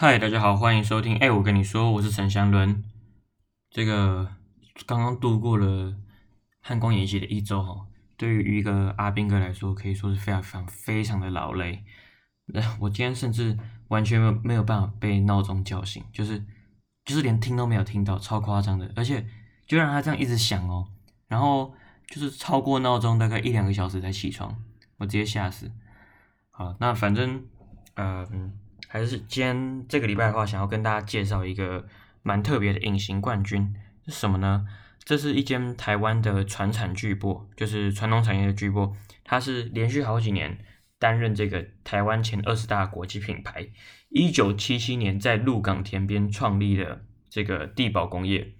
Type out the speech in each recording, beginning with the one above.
嗨，大家好，欢迎收听。哎，我跟你说，我是陈祥伦。这个刚刚度过了汉光演习的一周哈，对于一个阿兵哥来说，可以说是非常非常非常的劳累。那我今天甚至完全没有没有办法被闹钟叫醒，就是就是连听都没有听到，超夸张的。而且就让他这样一直响哦，然后就是超过闹钟大概一两个小时才起床，我直接吓死。好，那反正嗯。还是今天这个礼拜的话，想要跟大家介绍一个蛮特别的隐形冠军是什么呢？这是一间台湾的传产巨擘，就是传统产业的巨擘，它是连续好几年担任这个台湾前二十大国际品牌。一九七七年在鹿港田边创立的这个地宝工业，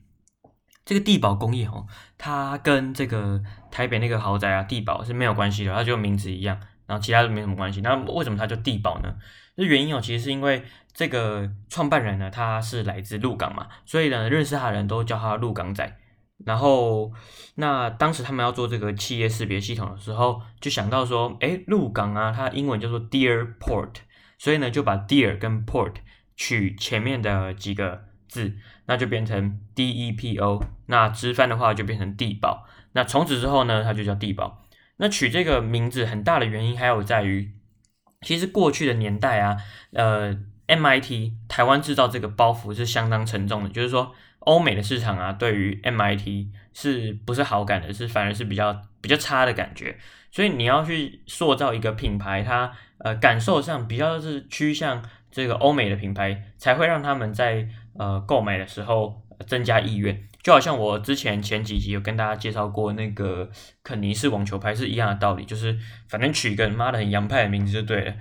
这个地宝工业哦，它跟这个台北那个豪宅啊地宝是没有关系的，它就名字一样，然后其他都没什么关系。那为什么它叫地宝呢？这原因哦，其实是因为这个创办人呢，他是来自鹿港嘛，所以呢，认识他的人都叫他鹿港仔。然后，那当时他们要做这个企业识别系统的时候，就想到说，诶，鹿港啊，它英文叫做 Deer Port，所以呢，就把 Deer 跟 Port 取前面的几个字，那就变成 D E P O。那直翻的话就变成地堡。那从此之后呢，它就叫地堡。那取这个名字很大的原因还有在于。其实过去的年代啊，呃，MIT 台湾制造这个包袱是相当沉重的，就是说欧美的市场啊，对于 MIT 是不是好感的，是反而是比较比较差的感觉。所以你要去塑造一个品牌，它呃感受上比较是趋向这个欧美的品牌，才会让他们在呃购买的时候增加意愿。就好像我之前前几集有跟大家介绍过那个肯尼斯网球拍是一样的道理，就是反正取一个妈的很洋派的名字就对了。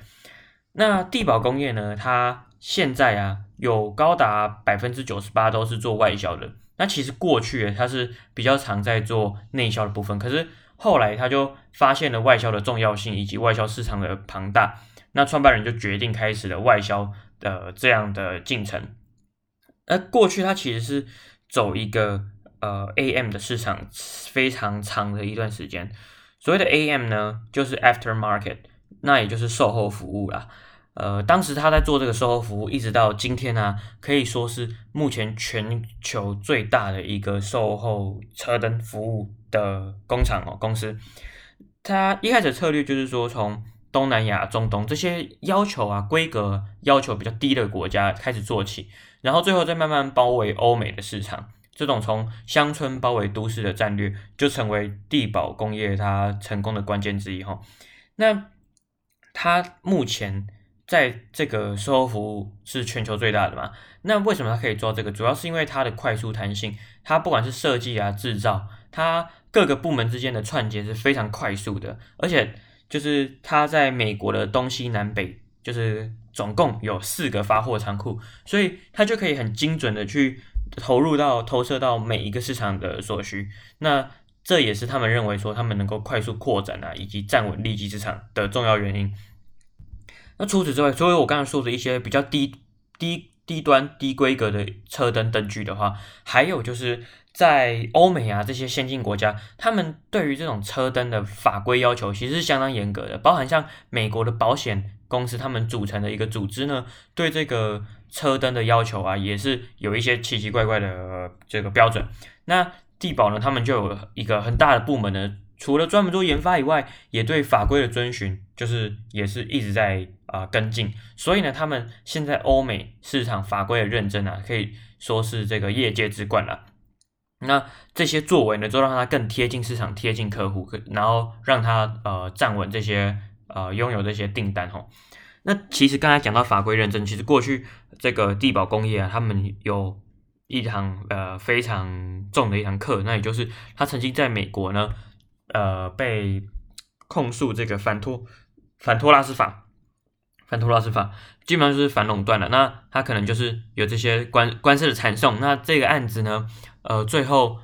那地宝工业呢，它现在啊有高达百分之九十八都是做外销的。那其实过去它是比较常在做内销的部分，可是后来他就发现了外销的重要性以及外销市场的庞大，那创办人就决定开始了外销的这样的进程。而过去它其实是。走一个呃 AM 的市场非常长的一段时间，所谓的 AM 呢，就是 Aftermarket，那也就是售后服务啦。呃，当时他在做这个售后服务，一直到今天呢、啊，可以说是目前全球最大的一个售后车灯服务的工厂哦，公司。他一开始策略就是说，从东南亚、中东这些要求啊规格要求比较低的国家开始做起。然后最后再慢慢包围欧美的市场，这种从乡村包围都市的战略，就成为地宝工业它成功的关键之一哈。那它目前在这个售后服务是全球最大的嘛？那为什么它可以做这个？主要是因为它的快速弹性，它不管是设计啊、制造，它各个部门之间的串接是非常快速的，而且就是它在美国的东西南北。就是总共有四个发货仓库，所以它就可以很精准的去投入到投射到每一个市场的所需。那这也是他们认为说他们能够快速扩展啊，以及站稳利基市场的重要原因。那除此之外，所以我刚才说的一些比较低低低端低规格的车灯灯具的话，还有就是在欧美啊这些先进国家，他们对于这种车灯的法规要求其实是相当严格的，包含像美国的保险。公司他们组成的一个组织呢，对这个车灯的要求啊，也是有一些奇奇怪怪的这个标准。那地宝呢，他们就有一个很大的部门呢，除了专门做研发以外，也对法规的遵循，就是也是一直在啊、跟进。所以呢，他们现在欧美市场法规的认证啊，可以说是这个业界之冠了。那这些作为呢，就让它更贴近市场、贴近客户，然后让它呃站稳这些。呃，拥有这些订单吼，那其实刚才讲到法规认证，其实过去这个地宝工业啊，他们有一堂呃非常重的一堂课，那也就是他曾经在美国呢，呃被控诉这个反托反托拉斯法，反托拉斯法基本上就是反垄断了，那他可能就是有这些官官司的缠送，那这个案子呢，呃最后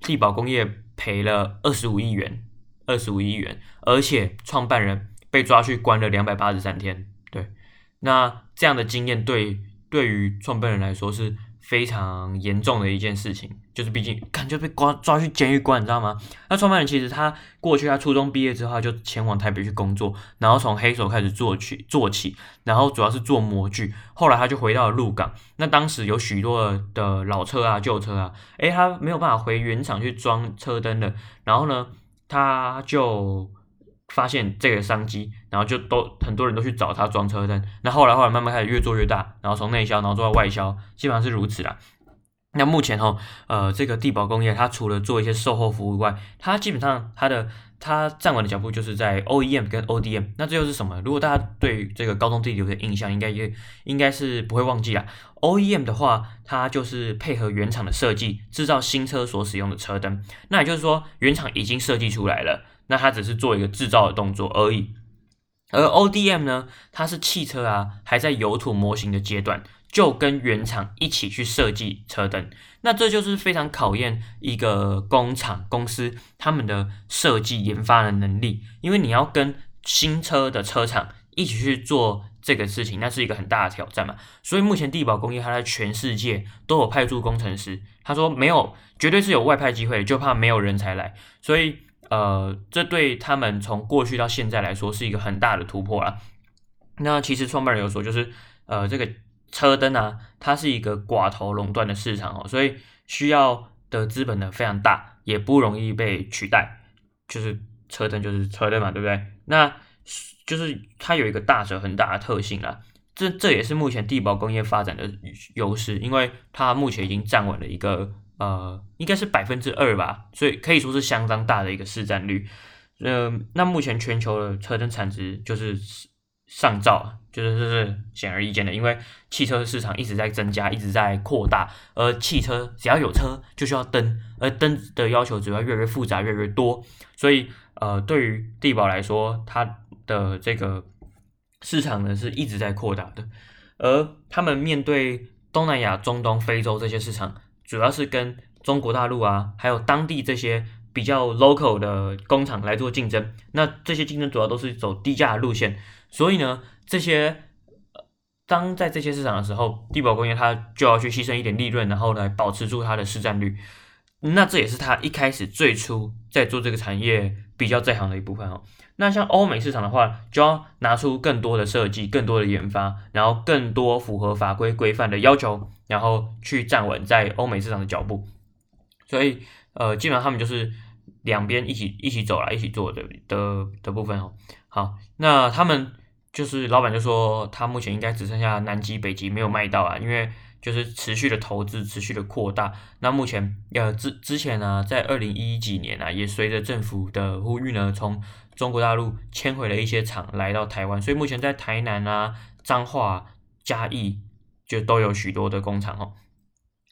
地宝工业赔了二十五亿元，二十五亿元，而且创办人。被抓去关了两百八十三天，对，那这样的经验对对于创办人来说是非常严重的一件事情，就是毕竟看就被关抓去监狱关，你知道吗？那创办人其实他过去他初中毕业之后就前往台北去工作，然后从黑手开始做起做起，然后主要是做模具，后来他就回到了鹿港。那当时有许多的老车啊、旧车啊，诶，他没有办法回原厂去装车灯的，然后呢，他就。发现这个商机，然后就都很多人都去找他装车灯。那后来后来慢慢开始越做越大，然后从内销，然后做到外销，基本上是如此啦。那目前哈，呃，这个地宝工业它除了做一些售后服务外，它基本上它的它站稳的脚步就是在 OEM 跟 ODM。那这又是什么？如果大家对这个高中地理有的印象，应该也应该是不会忘记啦。OEM 的话，它就是配合原厂的设计，制造新车所使用的车灯。那也就是说，原厂已经设计出来了。那它只是做一个制造的动作而已，而 ODM 呢，它是汽车啊还在油土模型的阶段，就跟原厂一起去设计车灯。那这就是非常考验一个工厂公司他们的设计研发的能力，因为你要跟新车的车厂一起去做这个事情，那是一个很大的挑战嘛。所以目前地宝工业它在全世界都有派驻工程师，他说没有，绝对是有外派机会，就怕没有人才来，所以。呃，这对他们从过去到现在来说是一个很大的突破啦。那其实创办人有说，就是呃，这个车灯啊，它是一个寡头垄断的市场哦，所以需要的资本呢非常大，也不容易被取代。就是车灯就是车灯嘛，对不对？那就是它有一个大者很大的特性啦。这这也是目前地宝工业发展的优势，因为它目前已经站稳了一个。呃，应该是百分之二吧，所以可以说是相当大的一个市占率。呃，那目前全球的车灯产值就是上兆，就是这是显而易见的，因为汽车市场一直在增加，一直在扩大，而汽车只要有车就需要灯，而灯的要求只会越来越复杂，越来越多。所以，呃，对于地宝来说，它的这个市场呢是一直在扩大的，而他们面对东南亚、中东、非洲这些市场。主要是跟中国大陆啊，还有当地这些比较 local 的工厂来做竞争。那这些竞争主要都是走低价路线，所以呢，这些当在这些市场的时候，地宝工业它就要去牺牲一点利润，然后来保持住它的市占率。那这也是它一开始最初在做这个产业比较在行的一部分哦。那像欧美市场的话，就要拿出更多的设计、更多的研发，然后更多符合法规规范的要求，然后去站稳在欧美市场的脚步。所以，呃，基本上他们就是两边一起一起走来，一起做的的的部分哦。好，那他们就是老板就说，他目前应该只剩下南极、北极没有卖到啊，因为。就是持续的投资，持续的扩大。那目前，呃，之之前呢，在二零一几年啊，也随着政府的呼吁呢，从中国大陆迁回了一些厂来到台湾。所以目前在台南啊、彰化、嘉义就都有许多的工厂哦。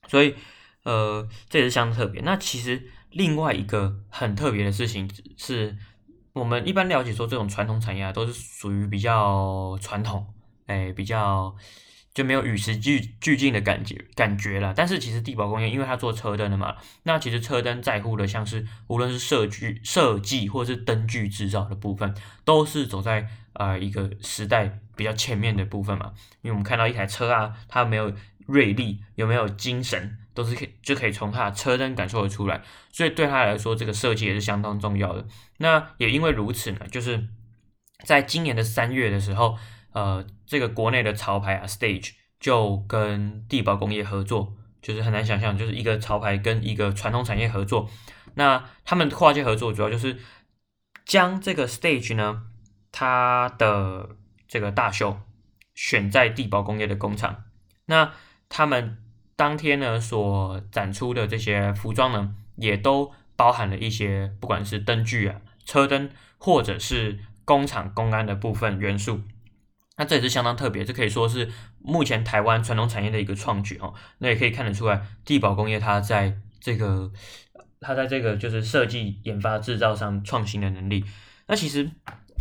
所以，呃，这也是相当特别。那其实另外一个很特别的事情是，我们一般了解说这种传统产业啊，都是属于比较传统，哎，比较。就没有与时俱俱进的感觉感觉了。但是其实地宝工业，因为它做车灯的嘛，那其实车灯在乎的像是无论是设计设计或是灯具制造的部分，都是走在呃一个时代比较前面的部分嘛。因为我们看到一台车啊，它没有锐利，有没有精神，都是可以就可以从它的车灯感受得出来。所以对他来说，这个设计也是相当重要的。那也因为如此呢，就是在今年的三月的时候。呃，这个国内的潮牌啊，Stage 就跟地宝工业合作，就是很难想象，就是一个潮牌跟一个传统产业合作。那他们跨界合作，主要就是将这个 Stage 呢，它的这个大秀选在地宝工业的工厂。那他们当天呢所展出的这些服装呢，也都包含了一些不管是灯具啊、车灯，或者是工厂公安的部分元素。那这也是相当特别，这可以说是目前台湾传统产业的一个创举哦。那也可以看得出来，地宝工业它在这个，它在这个就是设计、研发、制造上创新的能力。那其实，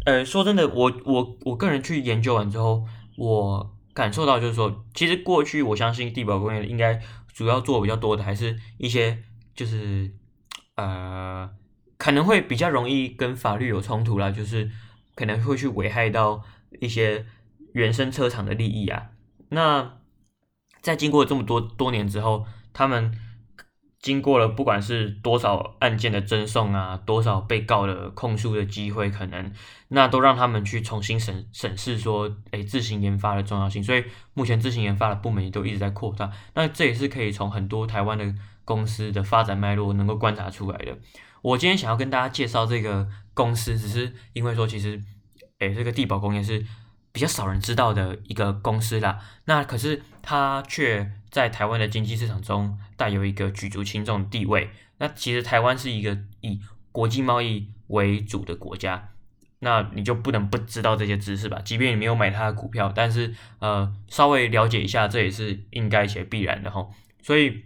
呃，说真的，我我我个人去研究完之后，我感受到就是说，其实过去我相信地宝工业应该主要做比较多的，还是一些就是呃，可能会比较容易跟法律有冲突啦，就是可能会去危害到一些。原生车厂的利益啊，那在经过这么多多年之后，他们经过了不管是多少案件的侦送啊，多少被告的控诉的机会，可能那都让他们去重新审审视说，哎，自行研发的重要性。所以目前自行研发的部门也都一直在扩大。那这也是可以从很多台湾的公司的发展脉络能够观察出来的。我今天想要跟大家介绍这个公司，只是因为说其实，哎，这个地宝工业是。比较少人知道的一个公司啦，那可是它却在台湾的经济市场中带有一个举足轻重的地位。那其实台湾是一个以国际贸易为主的国家，那你就不能不知道这些知识吧？即便你没有买它的股票，但是呃，稍微了解一下，这也是应该且必然的齁。所以，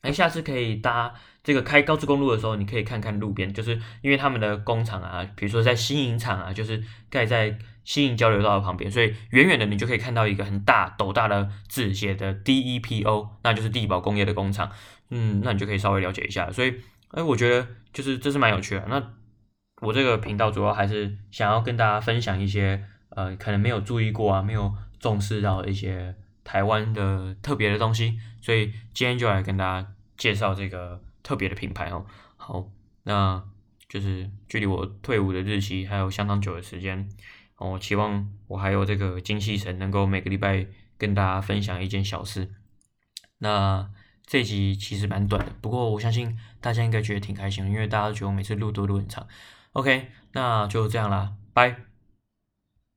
哎，下次可以搭这个开高速公路的时候，你可以看看路边，就是因为他们的工厂啊，比如说在新营厂啊，就是盖在。吸引交流道的旁边，所以远远的你就可以看到一个很大斗大的字写的 DEPO，那就是地宝工业的工厂。嗯，那你就可以稍微了解一下。所以，哎，我觉得就是这是蛮有趣的。那我这个频道主要还是想要跟大家分享一些呃可能没有注意过啊，没有重视到一些台湾的特别的东西。所以今天就来跟大家介绍这个特别的品牌哦。好，那就是距离我退伍的日期还有相当久的时间。我、哦、期望我还有这个精气神，能够每个礼拜跟大家分享一件小事。那这集其实蛮短的，不过我相信大家应该觉得挺开心，因为大家都觉得我每次录都录很长。OK，那就这样啦，拜。